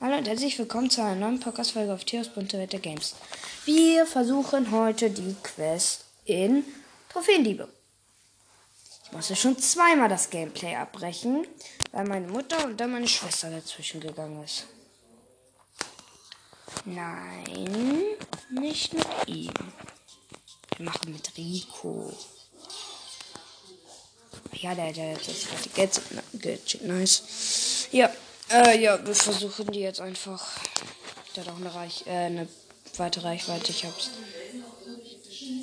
Hallo und herzlich willkommen zu einer neuen Podcast-Folge auf Theos Bunte Welt der Games. Wir versuchen heute die Quest in Trophäendiebe. Ich musste schon zweimal das Gameplay abbrechen, weil meine Mutter und dann meine Schwester dazwischen gegangen ist. Nein, nicht mit ihm. Wir machen mit Rico. Ja, der, der, das ist die Gadget, Gadget, nice. Ja, äh, ja, wir versuchen die jetzt einfach. Der hat auch eine, Reich, äh, eine weite Reichweite. Ich hab's.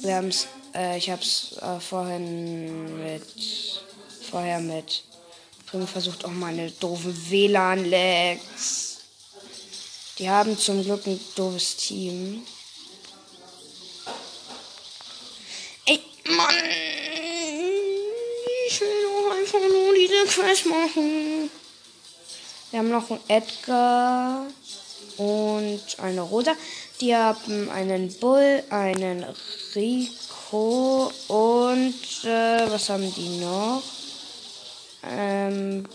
Wir haben's, äh, ich hab's äh, vorhin mit. Vorher mit. Primo versucht auch meine doofe WLAN-Lags. Die haben zum Glück ein doofes Team. Ey, Mann! Ich will doch einfach nur diese Quest machen. Wir haben noch einen Edgar und eine Rosa. Die haben einen Bull, einen Rico und äh, was haben die noch? Ähm.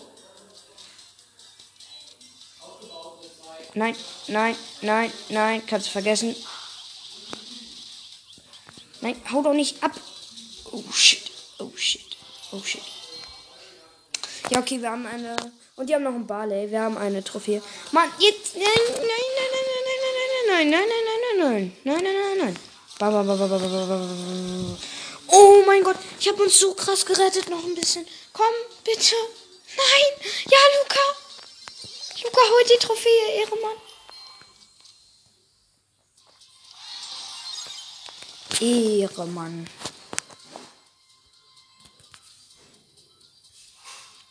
Nein, nein, nein, nein, kannst du vergessen. Nein, hau doch nicht ab. Oh shit, oh shit, oh shit. Ja, okay, wir haben eine. Und die haben noch ein Barley. Wir haben eine Trophäe. Mann, jetzt. Nein, nein, nein, nein, nein, nein, nein, nein, nein, nein, nein, nein, nein, nein, nein. Ba, ba. Oh mein Gott, ich habe uns so krass gerettet. Noch ein bisschen. Komm, bitte. Nein. Ja, Luca. Luca, holt die Trophäe, Ehremann. Ehremann.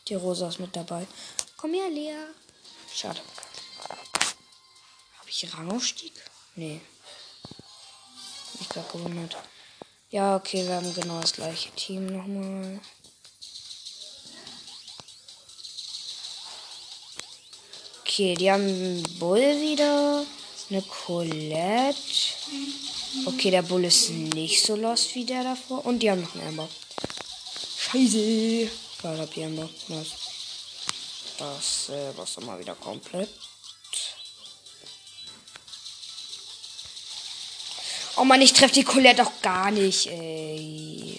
Die Rosa ist mit dabei. Komm her, Lea. Schade. Habe ich Rangaufstieg? Nee. Ich gerade gewundert. Ja, okay, wir haben genau das gleiche Team nochmal. Okay, die haben einen Bull wieder. Eine Colette. Okay, der Bull ist nicht so lost wie der davor. Und die haben noch einen Amber. Scheiße. Die Amber. Nice. Das äh, dann mal wieder komplett. Oh Mann, ich treffe die Colette auch gar nicht, ey.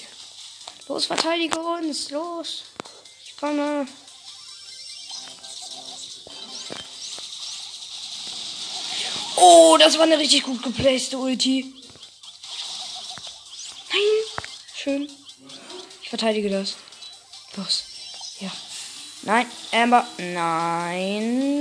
Los, verteidige uns. Los. Ich komme. Oh, das war eine richtig gut geplacete Ulti. Nein. Schön. Ich verteidige das. Los. Ja. Nein, Amber. Nein.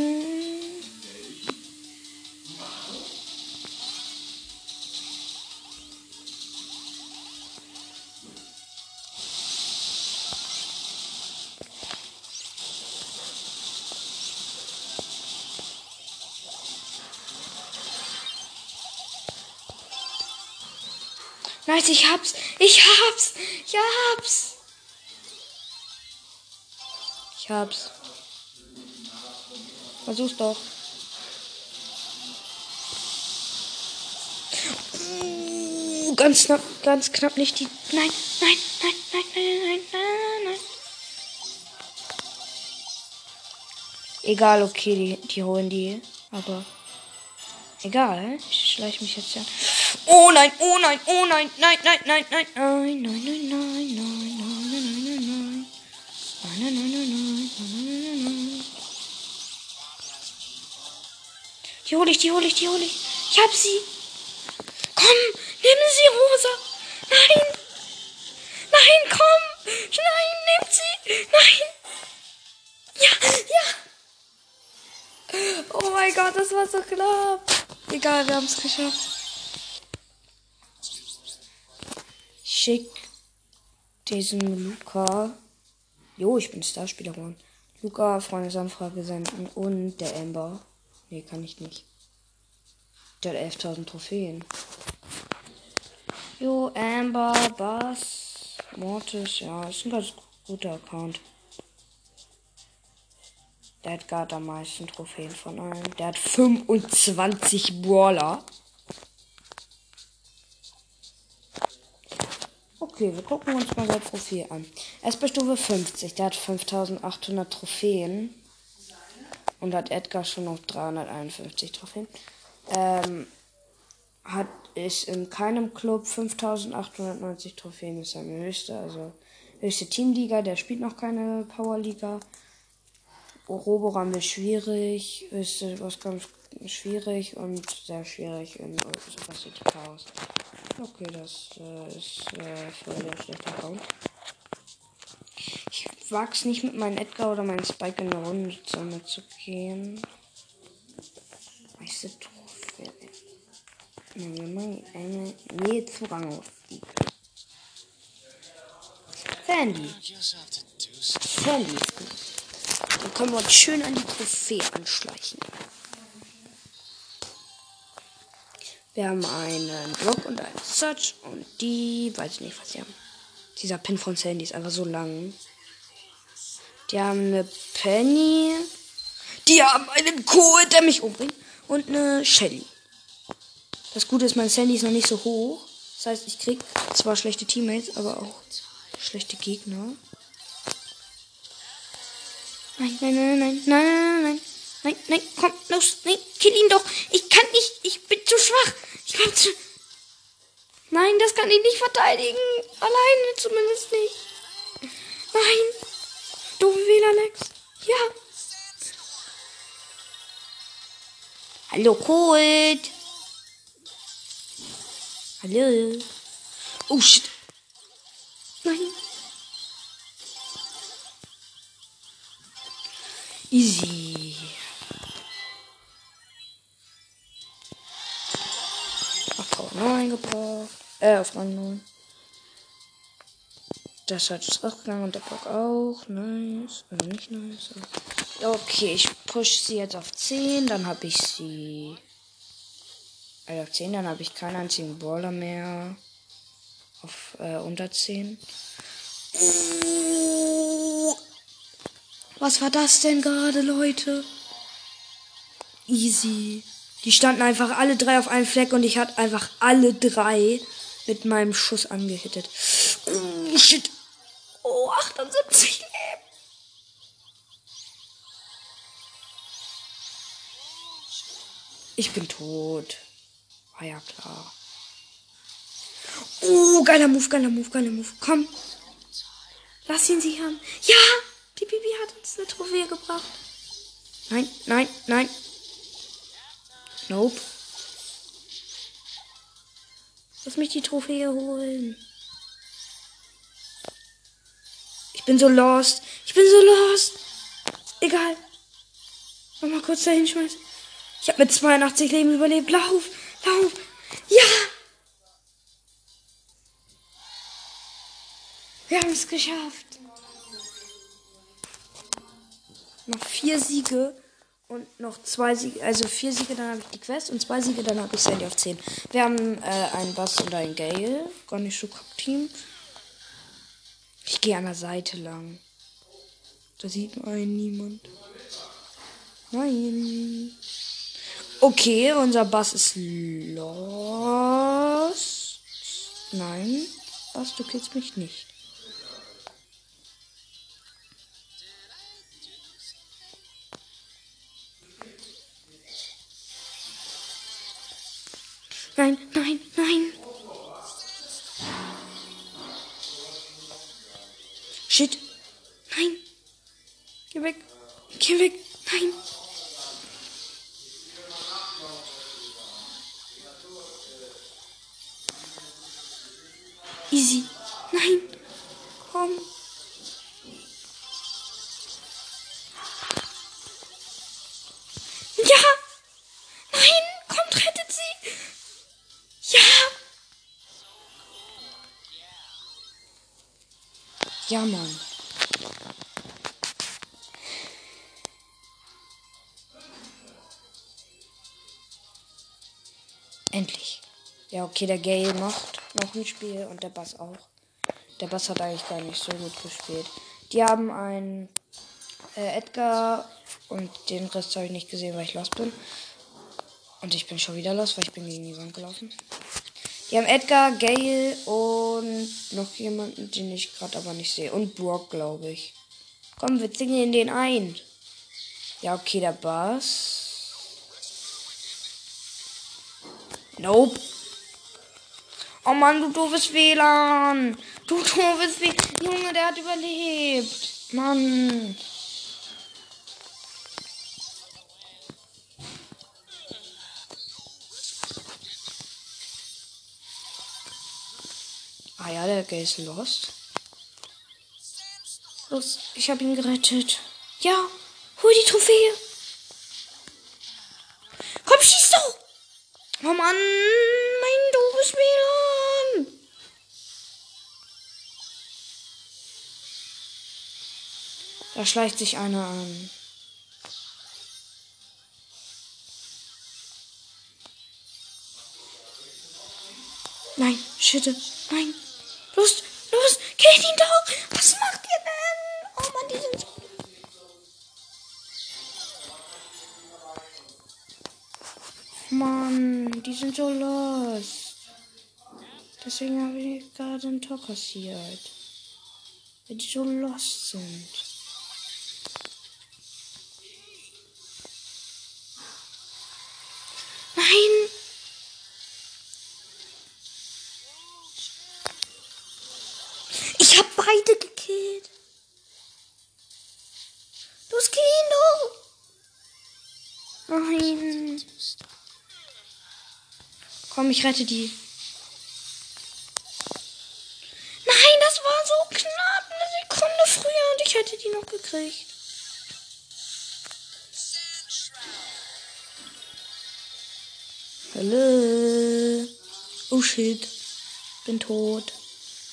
Nice, ich hab's. Ich hab's. Ich hab's. Hab's. Versuch's doch. Uh, ganz knapp, ganz knapp nicht die. Nein, nein, nein, nein, nein, nein, nein, nein. Egal, okay, die, die holen die. Aber. Egal, ich schleiche mich jetzt ja. Oh nein, oh nein, oh nein, nein, nein, nein, nein, nein, nein, nein, nein, nein, nein, nein, nein, nein, nein. Nein, nein, nein, nein, nein, nein, Die hole ich, die hole ich, die hole ich. Ich hab sie. Komm, nimm sie, Rosa. Nein. Nein, komm. Nein, nimm sie. Nein. Ja, ja. Oh mein Gott, das war so knapp. Egal, wir haben es geschafft. Schick diesen Luca. Jo, ich bin Starspieler geworden. Luca, Freundesanfrage senden und der Amber. Nee, kann ich nicht. Der hat 11.000 Trophäen. Jo, Amber, Bass, Mortis, ja, ist ein ganz guter Account. Der hat gerade am meisten Trophäen von allen. Der hat 25 Brawler. Okay, wir gucken uns mal sein Profil an. Er ist bei Stufe 50. Der hat 5800 Trophäen. Und hat Edgar schon noch 351 Trophäen. Ähm, hat ist in keinem Club 5890 Trophäen ist seine höchste, also höchste Teamliga, der spielt noch keine Powerliga. Roboram ist schwierig, ist was ganz schwierig und sehr schwierig in Super City Chaos. Okay, das äh, ist äh, voll der schlechte Account. Ich wag's nicht mit meinem Edgar oder meinem Spike in der Runde zusammen zu gehen. Weiße Trophäe. Eine Nähe Zugang auf die. Sandy. Sandy. Dann können wir uns schön an die Trophäe anschleichen. Wir haben einen Rock und einen Search und die, weiß ich nicht, was sie haben. Dieser Pin von Sandy ist einfach so lang. Die haben eine Penny. Die haben einen Kohl, der mich umbringt. Und eine Shelly. Das Gute ist, mein Sandy ist noch nicht so hoch. Das heißt, ich krieg zwar schlechte Teammates, aber auch schlechte Gegner. Nein, nein, nein, nein, nein, nein, nein. Nein, nein, komm, los, nein, kill ihn doch. Ich kann nicht, ich bin zu schwach. Ich kann zu. Nein, das kann ich nicht verteidigen. Alleine zumindest nicht. Nein. Doofe Wähler, Alex. Ja. Hallo, Colt. Hallo. Oh, shit. Nein. Easy. Auf Power 9 gebraucht. Äh, auf Rang 9. Das hat es gegangen und der Block auch. Nice. Oder nicht nice. Okay, ich push sie jetzt auf 10. Dann habe ich sie. Also auf 10, dann habe ich keinen einzigen Brawler mehr. Auf äh, unter 10. Was war das denn gerade, Leute? Easy. Die standen einfach alle drei auf einem Fleck und ich hatte einfach alle drei mit meinem Schuss angehittet. Oh, shit. Oh, 78 Leben. Ich bin tot. War ja klar. Oh, geiler Move, geiler Move, geiler Move. Komm. Lass ihn sie haben. Ja! Die Bibi hat uns eine Trophäe gebracht. Nein, nein, nein. Nope. Lass mich die Trophäe holen. Ich bin so lost. Ich bin so lost. Egal. Nochmal kurz dahin schmeißen. Ich habe mit 82 Leben überlebt. Lauf, lauf. Ja! Wir haben es geschafft. Noch vier Siege und noch zwei Siege. Also vier Siege, dann habe ich die Quest und zwei Siege, dann habe ich Sandy auf 10. Wir haben äh, einen Bass und einen Gale. Gar nicht so Team. Ich gehe an der Seite lang. Da sieht man niemand. Nein. Okay, unser Bass ist los. Nein, Bass, du killst mich nicht. Ja. Nein. Kommt, rettet sie. Ja. Ja, Mann. Endlich. Ja, okay, der Gale macht noch ein Spiel und der Bass auch. Der Bass hat eigentlich gar nicht so gut gespielt. Die haben einen äh, Edgar und den Rest habe ich nicht gesehen, weil ich los bin. Und ich bin schon wieder los, weil ich bin gegen die Wand gelaufen. Die haben Edgar, Gale und noch jemanden, den ich gerade aber nicht sehe. Und Brock, glaube ich. Komm, wir zingen den ein. Ja, okay, der Bass. Nope. Oh Mann, du doofes WLAN. Du doofes WLAN. Junge, der hat überlebt. Mann. Ah ja, der Gay ist lost. Los, ich habe ihn gerettet. Ja, hol die Trophäe. Komm, schieß doch. Oh Mann, mein doofes WLAN. Da schleicht sich einer an. Nein, Schütte, nein. Los, los, killt ihn doch. Was macht ihr denn? Oh Mann, die sind so... Mann, die sind so lost. Deswegen habe ich gerade ein Tor kassiert. Weil die so lost sind. Komm, ich rette die. Nein, das war so knapp. Eine Sekunde früher und ich hätte die noch gekriegt. Hallo. Oh shit. Bin tot.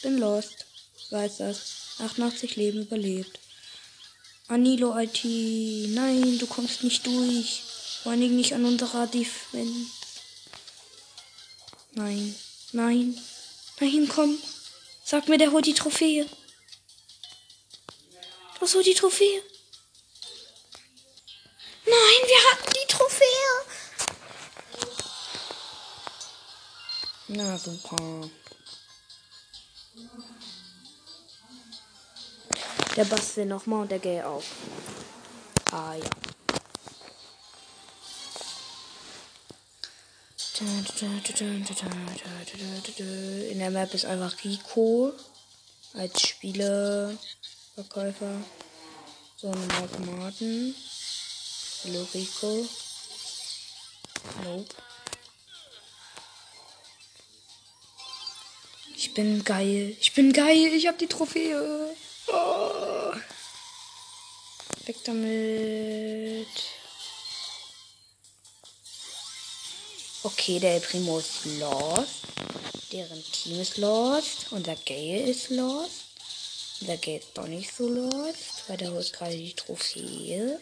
Bin lost. Weiß das. 88 Leben überlebt. Anilo IT. Nein, du kommst nicht durch. Vor allen Dingen nicht an unserer Defense. Nein. Nein. Nein, komm. Sag mir, der holt die Trophäe. Das holt die Trophäe. Nein, wir hatten die Trophäe. Na super. Der Bass will nochmal und der Gay auch. Ah ja. In der Map ist einfach Rico als Spieleverkäufer. So ein Automaten. Hallo Rico. Nope. Ich bin geil. Ich bin geil. Ich hab die Trophäe. Oh. Weg damit. Okay, der Primo ist lost. Deren Team ist lost. Unser Gale ist lost. Unser Gale ist doch nicht so lost, weil der holt gerade die Trophäe.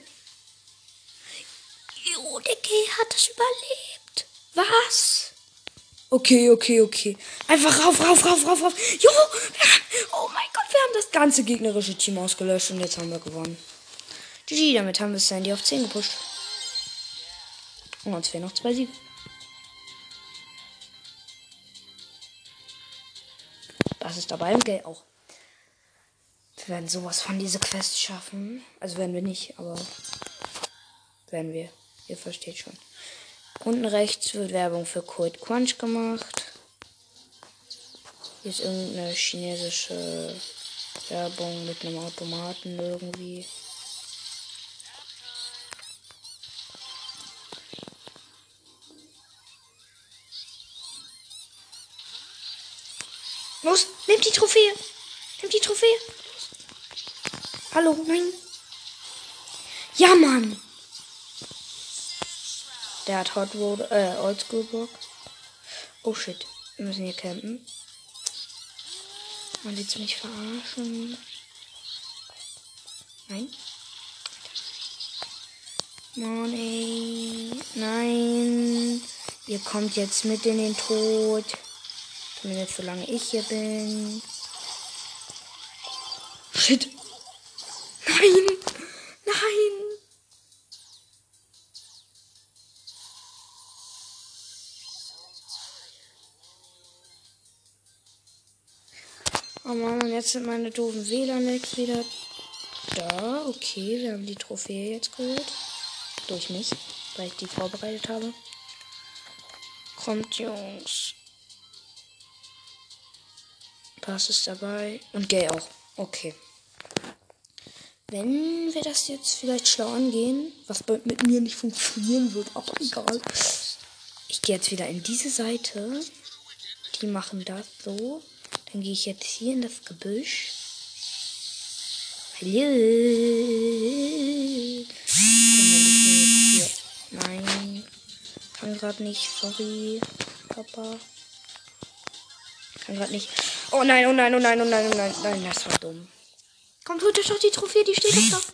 Jo, der Gale hat das überlebt. Was? Okay, okay, okay. Einfach rauf, rauf, rauf, rauf, rauf. Jo, oh mein Gott, wir haben das ganze gegnerische Team ausgelöscht und jetzt haben wir gewonnen. GG, damit haben wir Sandy auf 10 gepusht. Und uns fehlen noch zwei Siege. Das ist dabei und Gay auch. Wir werden sowas von diese Quest schaffen. Also werden wir nicht, aber werden wir. Ihr versteht schon. Unten rechts wird Werbung für Cold Crunch gemacht. Hier ist irgendeine chinesische Werbung mit einem Automaten irgendwie. Los, nehmt die Trophäe. Nehmt die Trophäe. Hallo, nein. Ja, Mann. Der hat Hot Road, äh, Oldschool Bock. Oh shit. Wir müssen hier campen. Man sieht mich verarschen. Nein. Mann, ey. Nein. Ihr kommt jetzt mit in den Tod. Zumindest solange ich hier bin. Shit. Nein. Nein. Oh Mann, und jetzt sind meine doofen WLAN-Lecks wieder da. Okay, wir haben die Trophäe jetzt geholt. Durch mich, weil ich die vorbereitet habe. Kommt, Jungs. Pass ist dabei. Und Gay auch. Okay. Wenn wir das jetzt vielleicht schlau angehen, was mit mir nicht funktionieren wird, aber egal. Ich gehe jetzt wieder in diese Seite. Die machen das so. Dann gehe ich jetzt hier in das Gebüsch. Hallo. Nein. Kann gerade nicht. Sorry, Papa. Kann gerade nicht. Oh nein, oh nein, oh nein, oh nein, oh nein. Nein, das war dumm. Komm, holt euch doch die Trophäe, die steht doch da.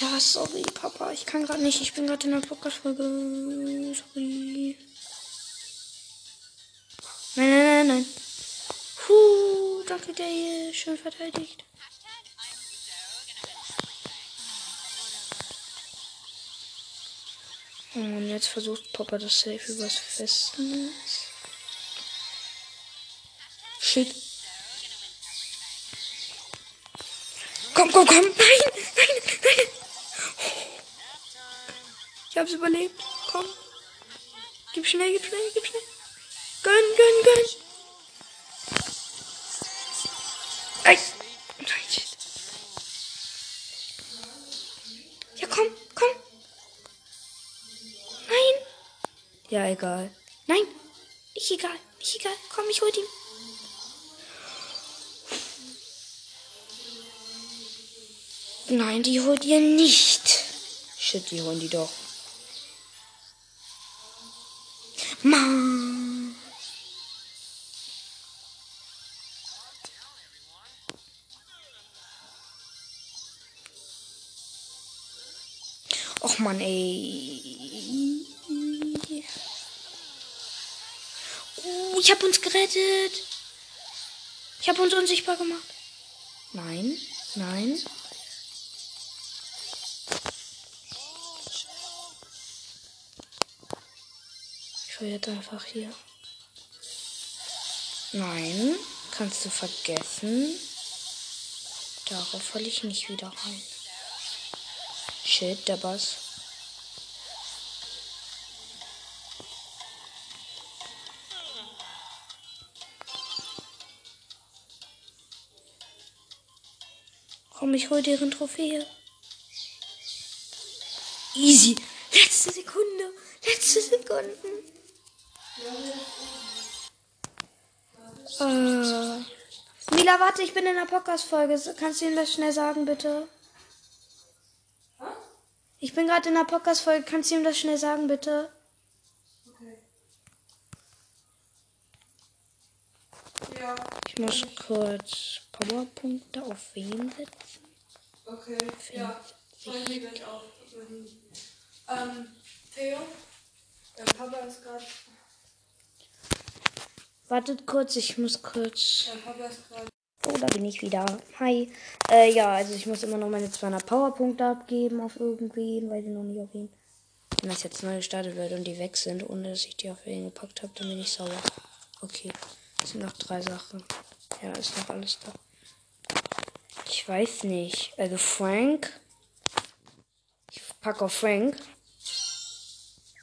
Ja, sorry, Papa. Ich kann gerade nicht. Ich bin gerade in der Podcast-Folge. Sorry. Nein, nein, nein, nein. Puh, danke, Gail. Schön verteidigt. Und jetzt versucht Papa das Safe übers Festnetz. Shit. Komm, komm, komm. Nein, nein, nein. Ich hab's überlebt. Komm. Gib schnell, gib schnell, gib schnell. Gönn, gönn, gönn. Nein. Nein, shit. Ja, komm, komm. Nein. Ja, egal. Nein. Nicht egal. Nicht egal. Komm, ich hol ihn. Nein, die holt ihr nicht. Shit, die holen die doch. Mann. Och man, ey. Uh, ich hab uns gerettet. Ich hab uns unsichtbar gemacht. Nein, nein. Jetzt einfach hier. Nein, kannst du vergessen. Darauf falle ich nicht wieder rein. Shit, der Bass. Komm, ich hol deren Trophäe. Easy. Letzte Sekunde. Letzte Sekunden. Äh. Mila, warte, ich bin in der Podcast-Folge. Kannst du ihm das schnell sagen, bitte? Ich bin gerade in der Podcast-Folge. Kannst du ihm das schnell sagen, bitte? Okay. Ja, Ich muss kurz Powerpunkte auf wen setzen. okay. Ja, ich mir gleich auf. Ähm, Theo? Der Papa ist gerade. Wartet kurz, ich muss kurz. Oh, da bin ich wieder. Hi. Äh, ja, also ich muss immer noch meine 200 Powerpunkte abgeben auf irgendwen, weil die noch nicht auf ihn. Wenn das jetzt neu gestartet wird und die weg sind, ohne dass ich die auf ihn gepackt habe, dann bin ich sauer. Okay. Es sind noch drei Sachen. Ja, ist noch alles da. Ich weiß nicht. Also Frank. Ich packe auf Frank.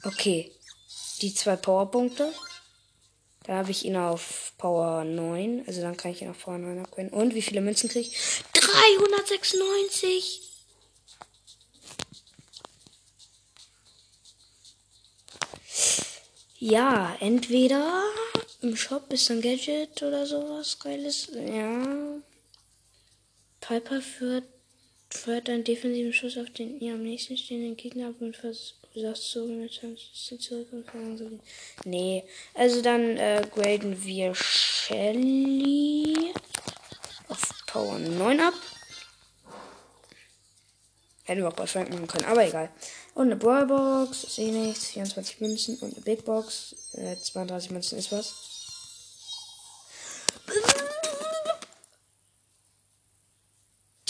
Okay. Die zwei Powerpunkte. Da habe ich ihn auf Power 9. Also dann kann ich ihn auf Power 9 upgraden. Und wie viele Münzen kriege ich? 396! Ja, entweder im Shop ist ein Gadget oder sowas Geiles. Ja. Piper führt, führt einen defensiven Schuss auf den ihr am nächsten stehenden Gegner ab und versucht so mit Chance zurück und verlangen Nee, also dann äh, graden wir Shelly auf Power 9 ab. Hätten wir auch bei Frank machen können, aber egal. Und eine Brawlbox, ist eh nichts. 24 Münzen und eine Big Box. Äh, 32 Münzen ist was.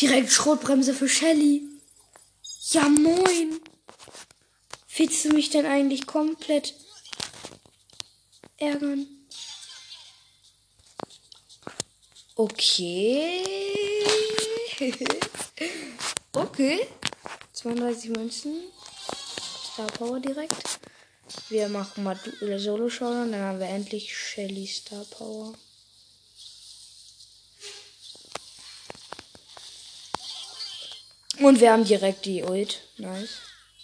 Direkt Schrotbremse für Shelly. Ja, moin. Willst du mich denn eigentlich komplett ärgern? Okay. okay. 32 Münzen. Star Power direkt. Wir machen mal Du- Solo Showdown, dann haben wir endlich Shelly Star Power. Und wir haben direkt die Ult. Nice.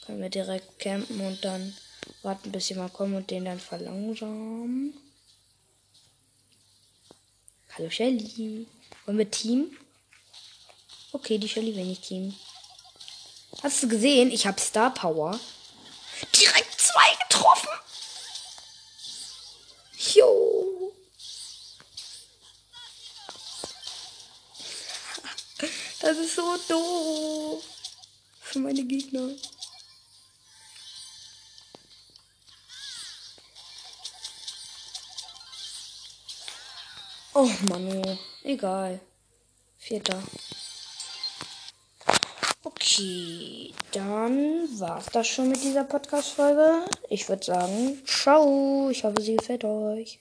Können wir direkt campen und dann warten, bis sie mal kommen und den dann verlangsamen. Hallo Shelly. Wollen wir Team? Okay, die Shelly will nicht Team. Hast du gesehen? Ich habe Star Power. Direkt zwei getroffen. Jo. Das ist so doof. Für meine Gegner. Oh Manu, egal. Vierter. Okay, dann war's das schon mit dieser Podcast-Folge. Ich würde sagen, ciao. Ich hoffe, sie gefällt euch.